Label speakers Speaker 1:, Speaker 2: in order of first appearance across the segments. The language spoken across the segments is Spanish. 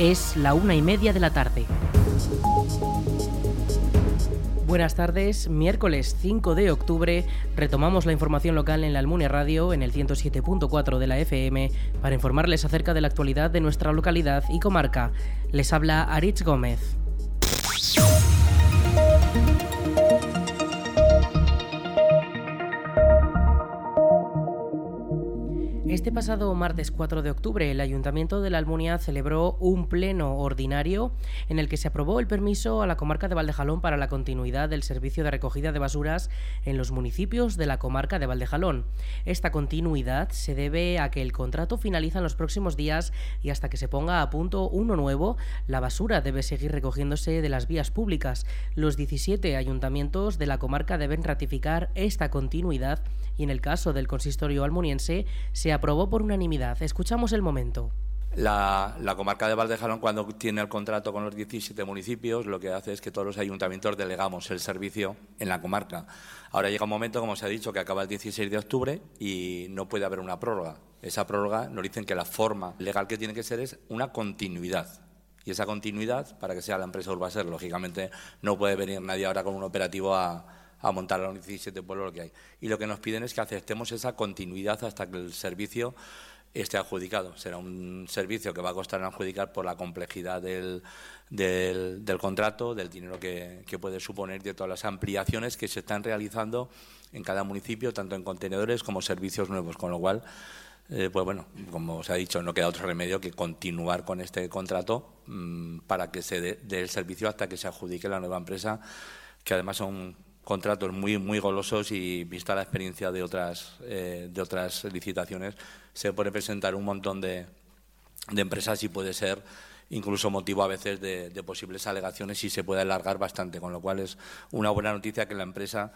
Speaker 1: Es la una y media de la tarde. Buenas tardes, miércoles 5 de octubre retomamos la información local en la Almunia Radio en el 107.4 de la FM para informarles acerca de la actualidad de nuestra localidad y comarca. Les habla Aritz Gómez. Este pasado martes 4 de octubre, el Ayuntamiento de la Almunia celebró un pleno ordinario en el que se aprobó el permiso a la comarca de Valdejalón para la continuidad del servicio de recogida de basuras en los municipios de la comarca de Valdejalón. Esta continuidad se debe a que el contrato finaliza en los próximos días y hasta que se ponga a punto uno nuevo, la basura debe seguir recogiéndose de las vías públicas. Los 17 ayuntamientos de la comarca deben ratificar esta continuidad y en el caso del consistorio almuniense se aprobó por unanimidad. Escuchamos el momento.
Speaker 2: La, comarca de Valdejalón, cuando tiene el contrato con los 17 municipios, lo que hace es que todos los ayuntamientos delegamos el servicio en la comarca. Ahora llega un momento, como se ha dicho, que acaba el 16 de octubre y no puede haber una prórroga. Esa prórroga nos dicen que la forma legal que tiene que ser es una continuidad. Y esa continuidad, para que sea la empresa Urbaser, lógicamente no puede venir nadie ahora con un operativo a, a montar a los 17 pueblos lo que hay. Y lo que nos piden es que aceptemos esa continuidad hasta que el servicio esté adjudicado. Será un servicio que va a costar adjudicar por la complejidad del, del, contrato, del dinero que, puede suponer, de todas las ampliaciones que se están realizando en cada municipio, tanto en contenedores como servicios nuevos. Con lo cual, eh, pues bueno, como se ha dicho, no queda otro remedio que continuar con este contrato mm, para que se dé el servicio hasta que se adjudique la nueva empresa, que además son contratos muy muy golosos y vista la experiencia de otras eh, de otras licitaciones se puede presentar un montón de, de empresas y puede ser incluso motivo a veces de, posibles alegaciones y se puede alargar bastante con lo cual es una buena noticia que la empresa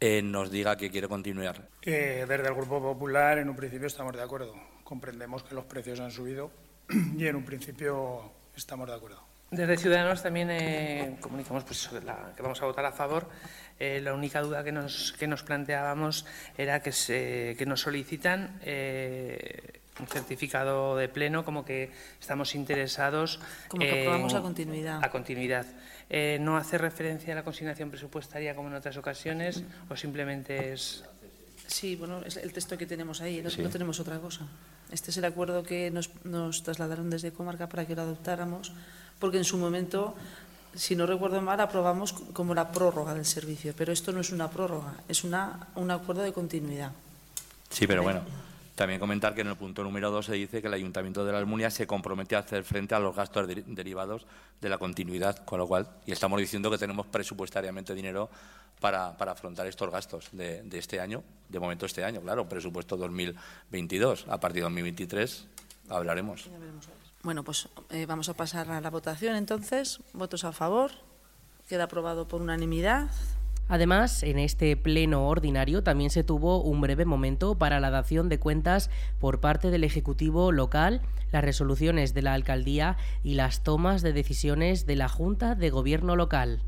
Speaker 2: eh, nos diga que quiere continuar.
Speaker 3: desde el Grupo Popular en un principio estamos de acuerdo. Comprendemos que los precios han subido y en un principio estamos de acuerdo.
Speaker 4: Desde Ciudadanos también eh, comunicamos pues, que vamos a votar a favor. Eh, la única duda que nos, que nos planteábamos era que, se, que nos solicitan eh, un certificado de pleno, como que estamos interesados.
Speaker 5: Como que aprobamos a continuidad.
Speaker 4: A continuidad. no hace referencia a la consignación presupuestaria como en otras ocasiones, o simplemente es.
Speaker 5: Sí, bueno, es el texto que tenemos ahí, no, tenemos otra cosa. Este es el acuerdo que nos, nos trasladaron desde Comarca para que lo adoptáramos porque en su momento, si no recuerdo mal, aprobamos como la prórroga del servicio, pero esto no es una prórroga, es una, un acuerdo de continuidad.
Speaker 2: Sí, pero bueno, también comentar que en el punto número dos se dice que el Ayuntamiento de la Almunia se compromete a hacer frente a los gastos derivados de la continuidad, con lo cual, y estamos diciendo que tenemos presupuestariamente dinero para, afrontar estos gastos de, este año, de momento este año, claro, presupuesto 2022, a partir de 2023 hablaremos.
Speaker 5: Bueno, pues eh, vamos a pasar a la votación entonces. Votos a favor. Queda aprobado por unanimidad.
Speaker 1: Además, en este pleno ordinario también se tuvo un breve momento para la dación de cuentas por parte del Ejecutivo local, las resoluciones de la Alcaldía y las tomas de decisiones de la Junta de Gobierno local.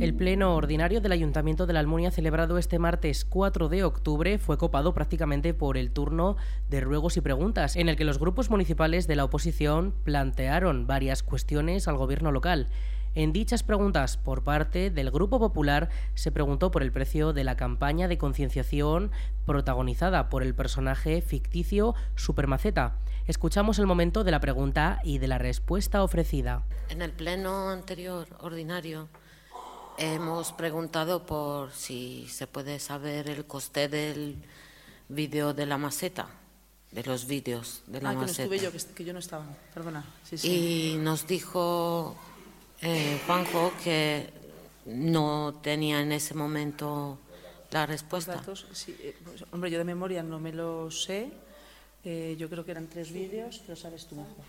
Speaker 1: El pleno ordinario del Ayuntamiento de la Almunia celebrado este martes 4 de octubre fue copado prácticamente por el turno de ruegos y preguntas, en el que los grupos municipales de la oposición plantearon varias cuestiones al gobierno local. En dichas preguntas por parte del Grupo Popular se preguntó por el precio de la campaña de concienciación protagonizada por el personaje ficticio Supermaceta. Escuchamos el momento de la pregunta y de la respuesta ofrecida.
Speaker 6: En el pleno anterior ordinario Hemos preguntado por si se puede saber el coste del vídeo de la maceta, de los vídeos de la
Speaker 5: ah,
Speaker 6: maceta.
Speaker 5: Que no estuve yo, que, yo no estaba, perdona.
Speaker 6: Y nos dijo eh, Juanjo que no tenía en ese momento la respuesta.
Speaker 5: Eh, pues, hombre, yo de memoria no me lo sé. Eh, yo creo que eran tres vídeos, pero sabes tú mejor.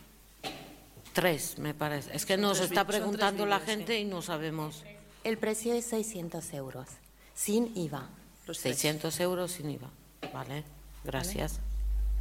Speaker 6: Tres, me parece. Es que nos está preguntando la gente y no sabemos.
Speaker 7: El precio es 600 euros, sin IVA.
Speaker 6: Los 600 euros sin IVA. Vale, gracias.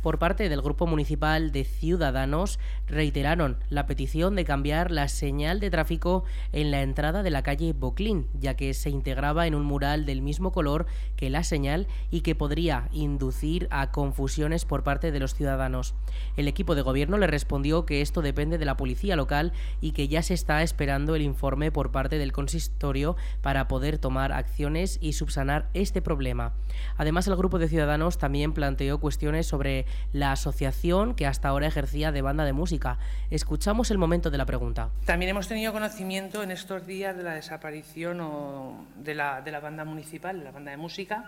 Speaker 1: Por parte del Grupo Municipal de Ciudadanos reiteraron la petición de cambiar la señal de tráfico en la entrada de la calle Boclín, ya que se integraba en un mural del mismo color que la señal y que podría inducir a confusiones por parte de los ciudadanos. El equipo de gobierno le respondió que esto depende de la policía local y que ya se está esperando el informe por parte del consistorio para poder tomar acciones y subsanar este problema. Además, el grupo de ciudadanos también planteó cuestiones sobre la asociación que hasta ahora ejercía de banda de música. Escuchamos el momento de la pregunta.
Speaker 4: También hemos tenido conocimiento en estos días de la desaparición de, la, banda municipal, de la banda de música.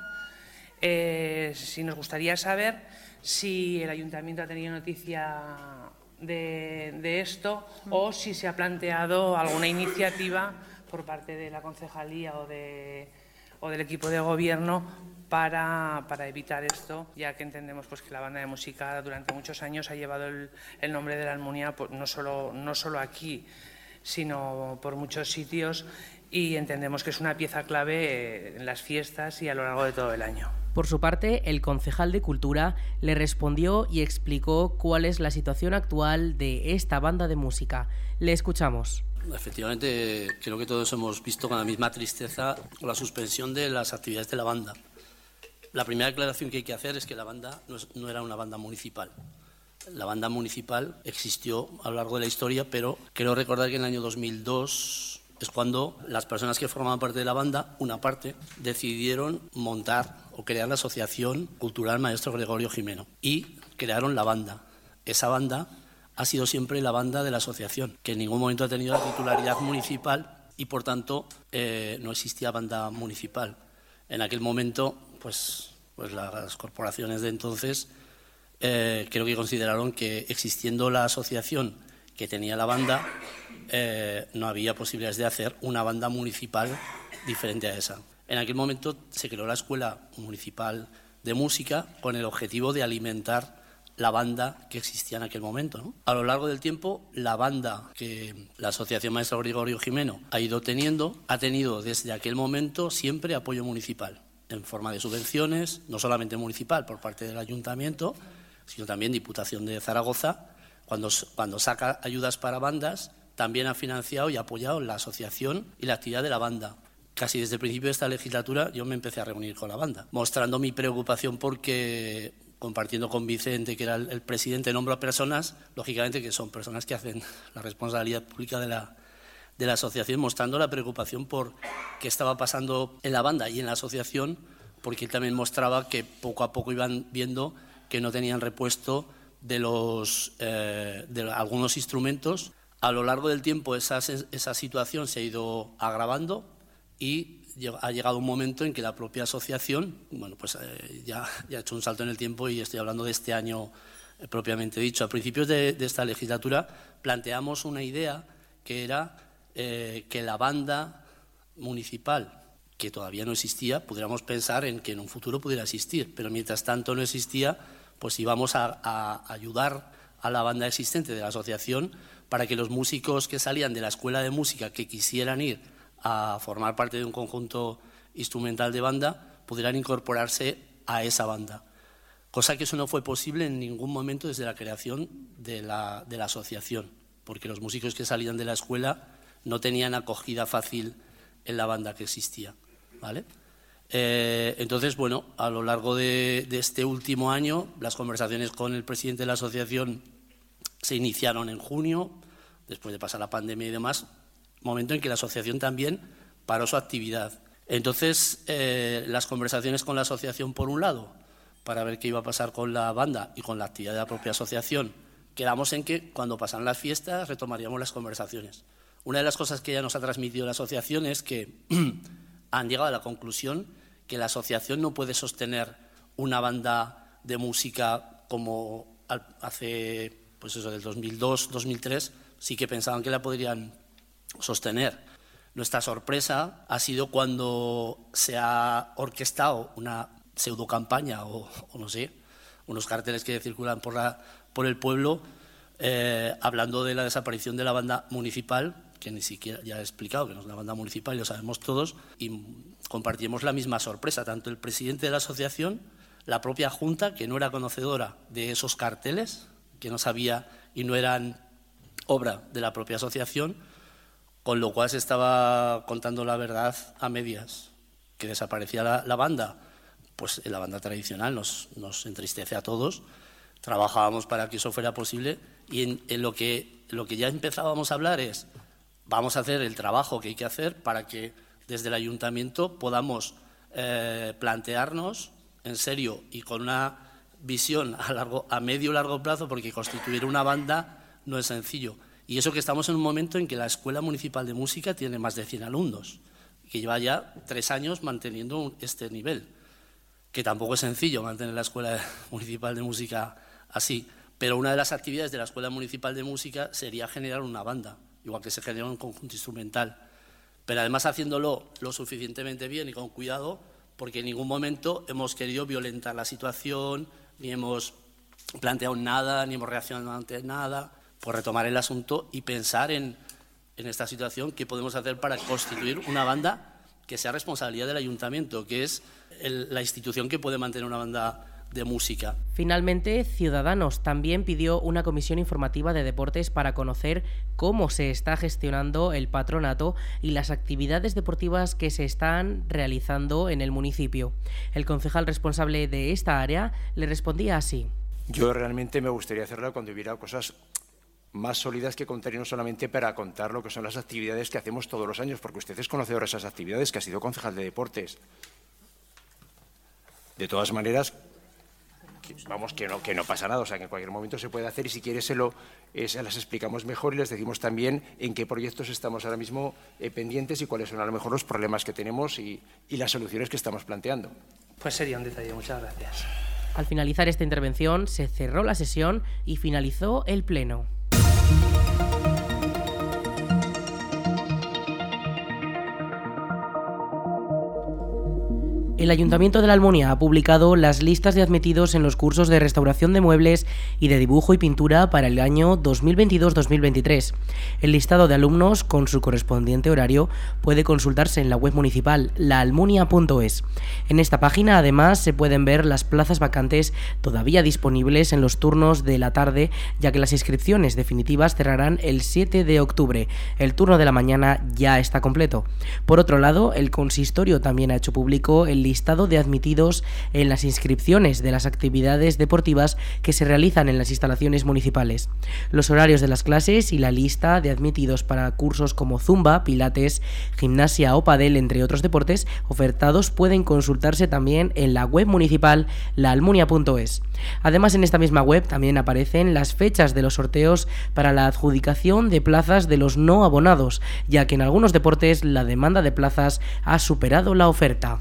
Speaker 4: Eh, si nos gustaría saber si el ayuntamiento ha tenido noticia de, esto o si se ha planteado alguna iniciativa por parte de la concejalía o, del equipo de gobierno para, evitar esto, ya que entendemos pues, que la banda de música durante muchos años ha llevado el, nombre de la Almunia pues, no, solo, no solo aquí, sino por muchos sitios y entendemos que es una pieza clave en las fiestas y a lo largo de todo el año.
Speaker 1: Por su parte, el concejal de Cultura le respondió y explicó cuál es la situación actual de esta banda de música. Le escuchamos.
Speaker 8: Efectivamente, creo que todos hemos visto con la misma tristeza la suspensión de las actividades de la banda. La primera aclaración que hay que hacer es que la banda no, era una banda municipal. La banda municipal existió a lo largo de la historia, pero quiero recordar que en el año 2002 es cuando las personas que formaban parte de la banda, una parte, decidieron montar o crear la Asociación Cultural Maestro Gregorio Jimeno y crearon la banda. Esa banda ha sido siempre la banda de la asociación, que en ningún momento ha tenido la titularidad municipal y por tanto eh, no existía banda municipal. En aquel momento, pues, pues las corporaciones de entonces eh, creo que consideraron que existiendo la asociación que tenía la banda, eh, no había posibilidades de hacer una banda municipal diferente a esa. En aquel momento se creó la Escuela Municipal de Música con el objetivo de alimentar la banda que existía en aquel momento. A lo largo del tiempo, la banda que la Asociación Maestro Gregorio Jimeno ha ido teniendo, ha tenido desde aquel momento siempre apoyo municipal, en forma de subvenciones, no solamente municipal por parte del ayuntamiento, sino también Diputación de Zaragoza. Cuando, cuando saca ayudas para bandas, también ha financiado y apoyado la asociación y la actividad de la banda casi desde el principio de esta legislatura yo me empecé a reunir con la banda, mostrando mi preocupación porque compartiendo con Vicente, que era el, presidente, nombro a personas, lógicamente que son personas que hacen la responsabilidad pública de la, de la asociación, mostrando la preocupación por qué estaba pasando en la banda y en la asociación, porque él también mostraba que poco a poco iban viendo que no tenían repuesto de, los, eh, de algunos instrumentos. A lo largo del tiempo esa, esa situación se ha ido agravando, y ha llegado un momento en que la propia asociación, bueno, pues eh, ya, ha hecho un salto en el tiempo y estoy hablando de este año eh, propiamente dicho. A principios de, esta legislatura planteamos una idea que era eh, que la banda municipal, que todavía no existía, pudiéramos pensar en que en un futuro pudiera existir, pero mientras tanto no existía, pues íbamos a, a ayudar a la banda existente de la asociación para que los músicos que salían de la escuela de música que quisieran ir a formar parte de un conjunto instrumental de banda pudieran incorporarse a esa banda. Cosa que eso no fue posible en ningún momento desde la creación de la, de la asociación, porque los músicos que salían de la escuela no tenían acogida fácil en la banda que existía. ¿vale? Eh, entonces, bueno, a lo largo de, este último año, las conversaciones con el presidente de la asociación se iniciaron en junio, después de pasar la pandemia y demás, momento en que la asociación también paró su actividad. Entonces, eh, las conversaciones con la asociación, por un lado, para ver qué iba a pasar con la banda y con la actividad de la propia asociación, quedamos en que cuando pasan las fiestas retomaríamos las conversaciones. Una de las cosas que ya nos ha transmitido la asociación es que han llegado a la conclusión que la asociación no puede sostener una banda de música como hace, pues eso, del 2002, 2003, sí que pensaban que la podrían sostener. Nuestra sorpresa ha sido cuando se ha orquestado una pseudocampaña o, o no sé, unos carteles que circulan por, la, por el pueblo eh, hablando de la desaparición de la banda municipal, que ni siquiera ya he explicado que no es una banda municipal, lo sabemos todos, y compartimos la misma sorpresa, tanto el presidente de la asociación, la propia Junta, que no era conocedora de esos carteles, que no sabía y no eran obra de la propia asociación, con lo cual se estaba contando la verdad a medias, que desaparecía la, banda. Pues la banda tradicional nos, nos, entristece a todos. Trabajábamos para que eso fuera posible y en, lo, que, lo que ya empezábamos a hablar es, vamos a hacer el trabajo que hay que hacer para que desde el ayuntamiento podamos eh, plantearnos en serio y con una visión a, a medio largo plazo, porque constituir una banda no es sencillo. Y eso que estamos en un momento en que la Escuela Municipal de Música tiene más de 100 alumnos, que lleva ya tres años manteniendo este nivel, que tampoco es sencillo mantener la Escuela Municipal de Música así. Pero una de las actividades de la Escuela Municipal de Música sería generar una banda, igual que se genera un conjunto instrumental. Pero además haciéndolo lo suficientemente bien y con cuidado, porque en ningún momento hemos querido violentar la situación, ni hemos planteado nada, ni hemos reaccionado ante nada por retomar el asunto y pensar en, en esta situación qué podemos hacer para constituir una banda que sea responsabilidad del ayuntamiento, que es la institución que puede mantener una banda de música.
Speaker 1: Finalmente, Ciudadanos también pidió una comisión informativa de deportes para conocer cómo se está gestionando el patronato y las actividades deportivas que se están realizando en el municipio. El concejal responsable de esta área le respondía así.
Speaker 9: Yo realmente me gustaría hacerlo cuando hubiera cosas más sólidas que contar y no solamente para contar lo que son las actividades que hacemos todos los años, porque usted es conocedor de esas actividades, que ha sido concejal de deportes. De todas maneras, vamos, que no, que no pasa nada, o sea, que en cualquier momento se puede hacer y si quiere se, lo, eh, se las explicamos mejor y les decimos también en qué proyectos estamos ahora mismo eh, pendientes y cuáles son a lo mejor los problemas que tenemos y, y las soluciones que estamos planteando.
Speaker 4: Pues sería un detalle, muchas gracias.
Speaker 1: Al finalizar esta intervención se cerró la sesión y finalizó el pleno. El Ayuntamiento de la Almunia ha publicado las listas de admitidos en los cursos de restauración de muebles y de dibujo y pintura para el año 2022-2023. El listado de alumnos con su correspondiente horario puede consultarse en la web municipal laalmunia.es. En esta página además se pueden ver las plazas vacantes todavía disponibles en los turnos de la tarde, ya que las inscripciones definitivas cerrarán el 7 de octubre. El turno de la mañana ya está completo. Por otro lado, el consistorio también ha hecho público el listado de admitidos en las inscripciones de las actividades deportivas que se realizan en las instalaciones municipales. Los horarios de las clases y la lista de admitidos para cursos como zumba, pilates, gimnasia o padel, entre otros deportes ofertados pueden consultarse también en la web municipal laalmunia.es. Además, en esta misma web también aparecen las fechas de los sorteos para la adjudicación de plazas de los no abonados, ya que en algunos deportes la demanda de plazas ha superado la oferta.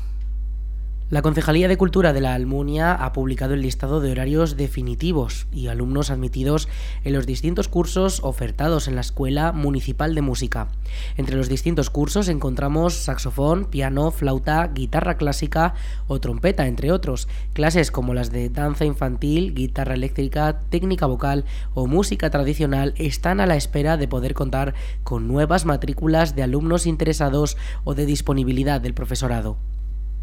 Speaker 1: La Concejalía de Cultura de la Almunia ha publicado el listado de horarios definitivos y alumnos admitidos en los distintos cursos ofertados en la Escuela Municipal de Música. Entre los distintos cursos encontramos saxofón, piano, flauta, guitarra clásica o trompeta, entre otros. Clases como las de danza infantil, guitarra eléctrica, técnica vocal o música tradicional están a la espera de poder contar con nuevas matrículas de alumnos interesados o de disponibilidad del profesorado.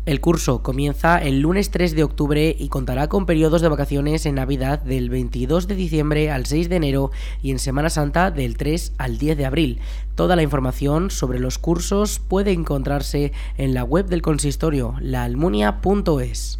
Speaker 1: El curso comienza el lunes 3 de octubre y contará con periodos de vacaciones en Navidad del 22 de diciembre al 6 de enero y en Semana Santa del 3 al 10 de abril. Toda la información sobre los cursos puede encontrarse en la web del consistorio laalmunia.es.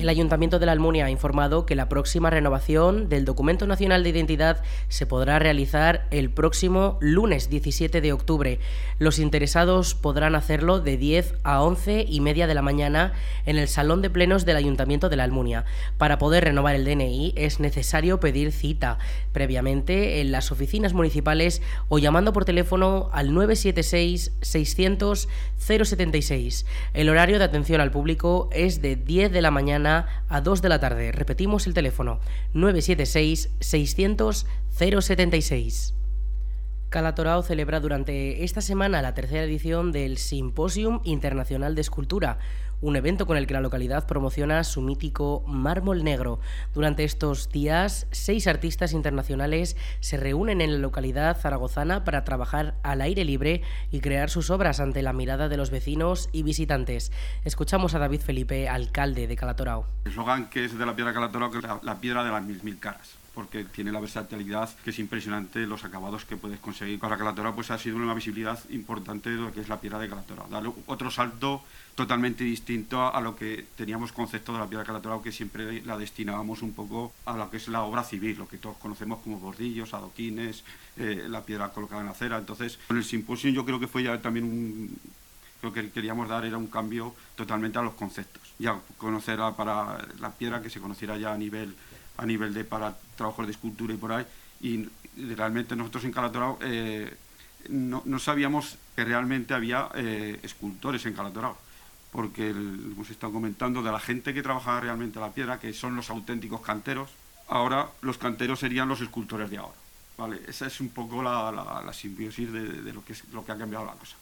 Speaker 1: El Ayuntamiento de la Almunia ha informado que la próxima renovación del Documento Nacional de Identidad se podrá realizar el próximo lunes 17 de octubre. Los interesados podrán hacerlo de 10 a 11 y media de la mañana en el Salón de Plenos del Ayuntamiento de la Almunia. Para poder renovar el DNI es necesario pedir cita previamente en las oficinas municipales o llamando por teléfono al 976 600 076. El horario de atención al público es de 10 de la mañana a 2 de la tarde. Repetimos el teléfono 976 600 076. Calatorao celebra durante esta semana la tercera edición del Simposium Internacional de Escultura, un evento con el que la localidad promociona su mítico mármol negro. Durante estos días, seis artistas internacionales se reúnen en la localidad zaragozana para trabajar al aire libre y crear sus obras ante la mirada de los vecinos y visitantes. Escuchamos a David Felipe, alcalde de Calatorao.
Speaker 10: El eslogan que es de la piedra Calatorao, que es la, la piedra de las mil mil caras porque tiene la versatilidad que es impresionante los acabados que puedes conseguir. Con la calatora pues ha sido una visibilidad importante de lo que es la piedra de calatora. Darle otro salto totalmente distinto a lo que teníamos concepto de la piedra calatora que siempre la destinábamos un poco a lo que es la obra civil lo que todos conocemos como bordillos adoquines eh, la piedra colocada en acera. Entonces con el simposio yo creo que fue ya también un lo que queríamos dar era un cambio totalmente a los conceptos. Ya conocer para la piedra que se conociera ya a nivel a nivel de para trabajos de escultura y por ahí. Y realmente nosotros en Calatorao eh, no, no, sabíamos que realmente había eh, escultores en Calatorao, porque hemos estado comentando de la gente que trabajaba realmente la piedra, que son los auténticos canteros. Ahora los canteros serían los escultores de ahora. ¿vale? Esa es un poco la, la, simbiosis de, de, lo, que es, lo que ha cambiado la cosa.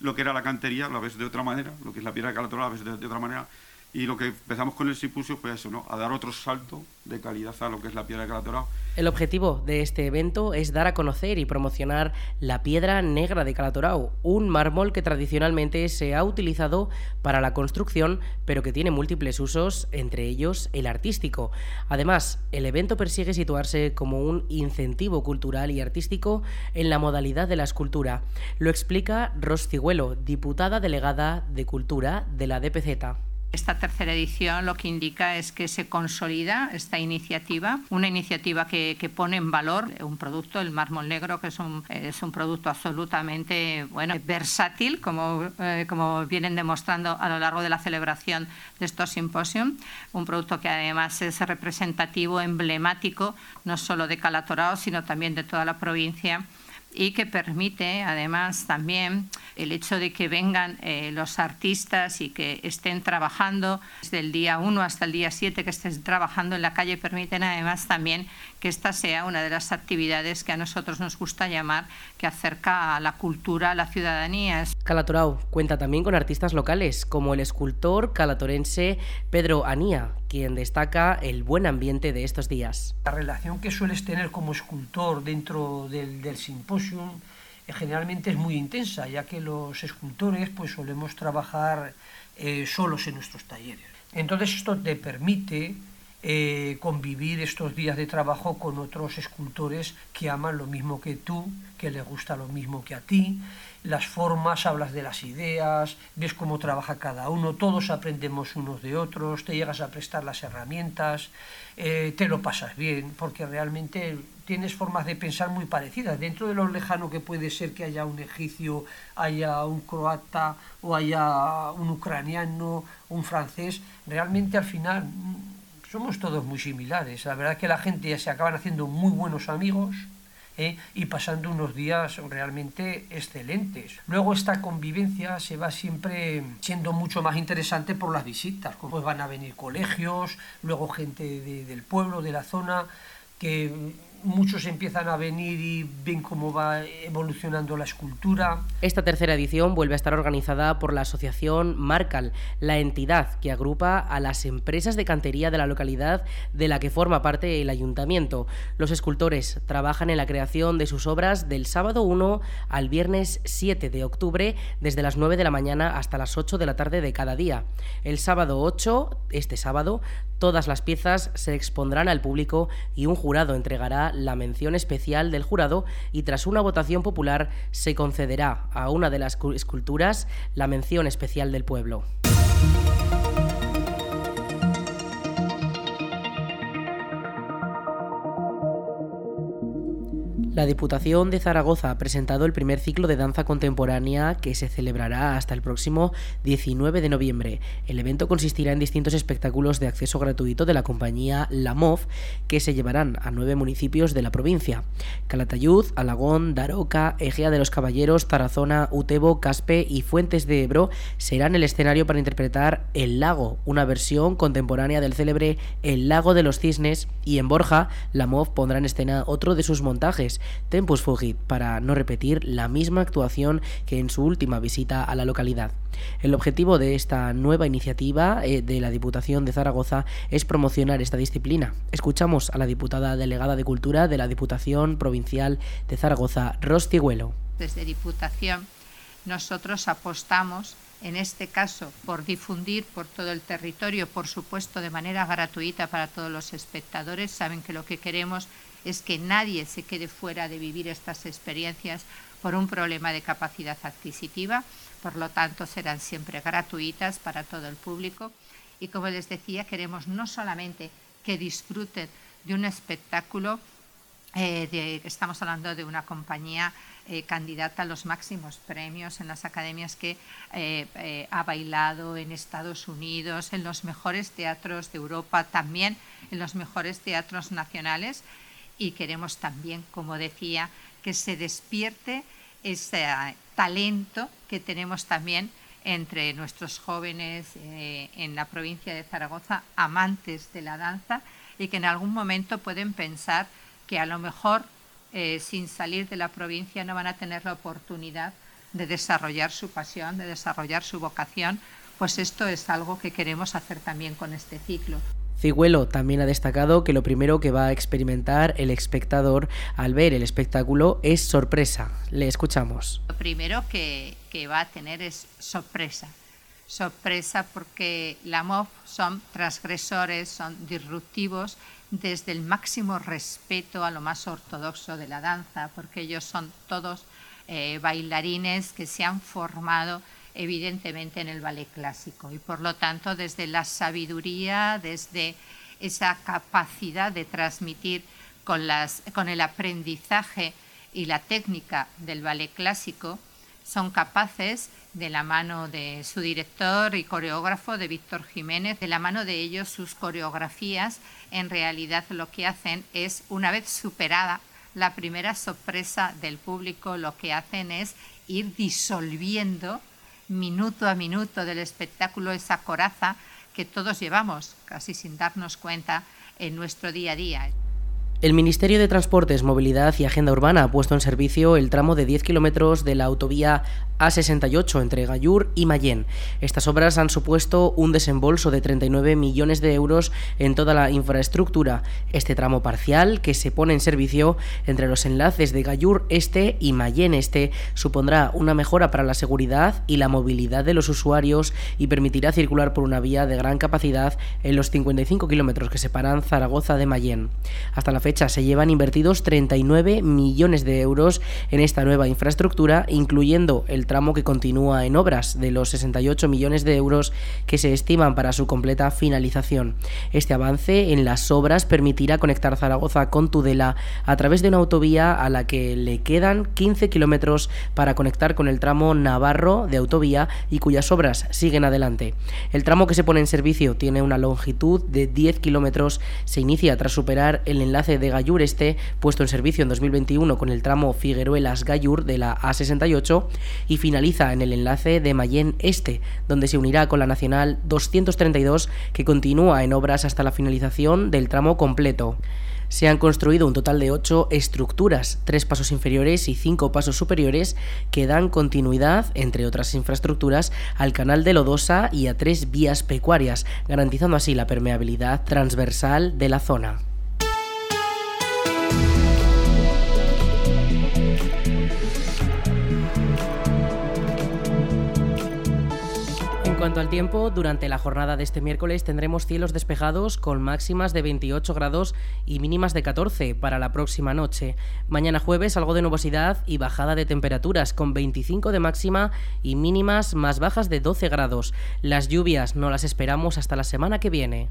Speaker 10: Lo que era la cantería la ves de otra manera, lo que es la piedra de Calatorao la ves de, de otra manera, y lo que empezamos con el simposio fue eso, ¿no? A dar otro salto de calidad a lo que es la piedra de Calatorao.
Speaker 1: El objetivo de este evento es dar a conocer y promocionar la piedra negra de Calatorao, un mármol que tradicionalmente se ha utilizado para la construcción, pero que tiene múltiples usos, entre ellos el artístico. Además, el evento persigue situarse como un incentivo cultural y artístico en la modalidad de la escultura. Lo explica Ros Cigüelo, diputada delegada de Cultura de la DPZ.
Speaker 11: Esta tercera edición lo que indica es que se consolida esta iniciativa, una iniciativa que, pone en valor un producto, el mármol negro, que es un, es un producto absolutamente bueno, versátil, como, eh, como vienen demostrando a lo largo de la celebración de estos simposios. Un producto que además es representativo, emblemático, no solo de Calatorao, sino también de toda la provincia y que permite además también el hecho de que vengan eh, los artistas y que estén trabajando desde el día 1 hasta el día 7 que estén trabajando en la calle permiten además también que esta sea una de las actividades que a nosotros nos gusta llamar que acerca a la cultura a la ciudadanía.
Speaker 1: Calatorao cuenta también con artistas locales como el escultor calatorense Pedro Anía, quien destaca el buen ambiente de estos días.
Speaker 12: La relación que sueles tener como escultor dentro del, del simposium eh, generalmente es muy intensa, ya que los escultores pues solemos trabajar eh, solos en nuestros talleres. Entonces esto te permite eh, convivir estos días de trabajo con otros escultores que aman lo mismo que tú, que les gusta lo mismo que a ti, las formas, hablas de las ideas, ves cómo trabaja cada uno, todos aprendemos unos de otros, te llegas a prestar las herramientas, eh, te lo pasas bien, porque realmente tienes formas de pensar muy parecidas. Dentro de lo lejano que puede ser que haya un egipcio, haya un croata o haya un ucraniano, un francés, realmente al final mm, somos todos muy similares. La verdad es que la gente ya se acaban haciendo muy buenos amigos ¿eh? y pasando unos días realmente excelentes. Luego esta convivencia se va siempre siendo mucho más interesante por las visitas, como van a venir colegios, luego gente de, del pueblo, de la zona, que muchos empiezan a venir y ven cómo va evolucionando la escultura.
Speaker 1: Esta tercera edición vuelve a estar organizada por la asociación Marcal, la entidad que agrupa a las empresas de cantería de la localidad de la que forma parte el ayuntamiento. Los escultores trabajan en la creación de sus obras del sábado 1 al viernes 7 de octubre, desde las 9 de la mañana hasta las 8 de la tarde de cada día. El sábado 8, este sábado, todas las piezas se expondrán al público y un jurado entregará la mención especial del jurado y tras una votación popular se concederá a una de las esculturas la mención especial del pueblo. La Diputación de Zaragoza ha presentado el primer ciclo de danza contemporánea que se celebrará hasta el próximo 19 de noviembre. El evento consistirá en distintos espectáculos de acceso gratuito de la compañía La MOV que se llevarán a nueve municipios de la provincia. Calatayud, Alagón, Daroca, Egea de los Caballeros, Tarazona, Utebo, Caspe y Fuentes de Ebro serán el escenario para interpretar El Lago, una versión contemporánea del célebre El Lago de los Cisnes y en Borja, La MOV pondrá en escena otro de sus montajes, Tempus Fugit para no repetir la misma actuación que en su última visita a la localidad. El objetivo de esta nueva iniciativa eh, de la Diputación de Zaragoza es promocionar esta disciplina. Escuchamos a la diputada delegada de Cultura de la Diputación Provincial de Zaragoza, Ros Cigüelo.
Speaker 11: Desde Diputación nosotros apostamos en este caso por difundir por todo el territorio, por supuesto de manera gratuita para todos los espectadores. Saben que lo que queremos es que nadie se quede fuera de vivir estas experiencias por un problema de capacidad adquisitiva, por lo tanto serán siempre gratuitas para todo el público. Y como les decía queremos no solamente que disfruten de un espectáculo, eh, estamos hablando de una compañía eh, candidata a los máximos premios en las academias que eh, ha bailado en Estados Unidos, en los mejores teatros de Europa, también en los mejores teatros nacionales y queremos también, como decía, que se despierte ese talento que tenemos también entre nuestros jóvenes eh, en la provincia de Zaragoza, amantes de la danza, y que en algún momento pueden pensar que a lo mejor eh, sin salir de la provincia no van a tener la oportunidad de desarrollar su pasión, de desarrollar su vocación, pues esto es algo que queremos hacer también con este ciclo.
Speaker 1: Cigüelo también ha destacado que lo primero que va a experimentar el espectador al ver el espectáculo es sorpresa. Le escuchamos.
Speaker 11: Lo primero que, va a tener es sorpresa. Sorpresa porque la MOV son transgresores, son disruptivos desde el máximo respeto a lo más ortodoxo de la danza, porque ellos son todos eh, bailarines que se han formado evidentemente en el ballet clásico. Y por lo tanto desde la sabiduría, desde esa capacidad de transmitir con, el aprendizaje y la técnica del ballet clásico, son capaces, de la mano de su director y coreógrafo, de Víctor Jiménez, de la mano de ellos sus coreografías, en realidad lo que hacen es, una vez superada la primera sorpresa del público, lo que hacen es ir disolviendo minuto a minuto del espectáculo esa coraza que todos llevamos, casi sin darnos cuenta, en nuestro día a día.
Speaker 1: El Ministerio de Transportes, Movilidad y Agenda Urbana ha puesto en servicio el tramo de 10 kilómetros de la autovía A68 entre Gallur y Mayén. Estas obras han supuesto un desembolso de 39 millones de euros en toda la infraestructura. Este tramo parcial, que se pone en servicio entre los enlaces de Gallur Este y Mayén Este, supondrá una mejora para la seguridad y la movilidad de los usuarios y permitirá circular por una vía de gran capacidad en los 55 kilómetros que separan Zaragoza de Mayén. Hasta la fecha se llevan invertidos 39 millones de euros en esta nueva infraestructura, incluyendo el tramo que continúa en obras de los 68 millones de euros que se estiman para su completa finalización. Este avance en las obras permitirá conectar Zaragoza con Tudela a través de una autovía a la que le quedan 15 kilómetros para conectar con el tramo Navarro de autovía y cuyas obras siguen adelante. El tramo que se pone en servicio tiene una longitud de 10 kilómetros, se inicia tras superar el enlace de Gallur este puesto en servicio en 2021 con el tramo Figueruelas-Gallur de la A68 y finaliza en el enlace de Mayén Este, donde se unirá con la Nacional 232 que continúa en obras hasta la finalización del tramo completo se han construido un total de ocho estructuras, tres pasos inferiores y cinco pasos superiores, que dan continuidad, entre otras infraestructuras, al canal de Lodosa y a tres vías pecuarias, garantizando así la permeabilidad transversal de la zona. Cuanto al tiempo, durante la jornada de este miércoles tendremos cielos despejados con máximas de 28 grados y mínimas de 14 para la próxima noche. Mañana jueves algo de nubosidad y bajada de temperaturas con 25 de máxima y mínimas más bajas de 12 grados. Las lluvias no las esperamos hasta la semana que viene.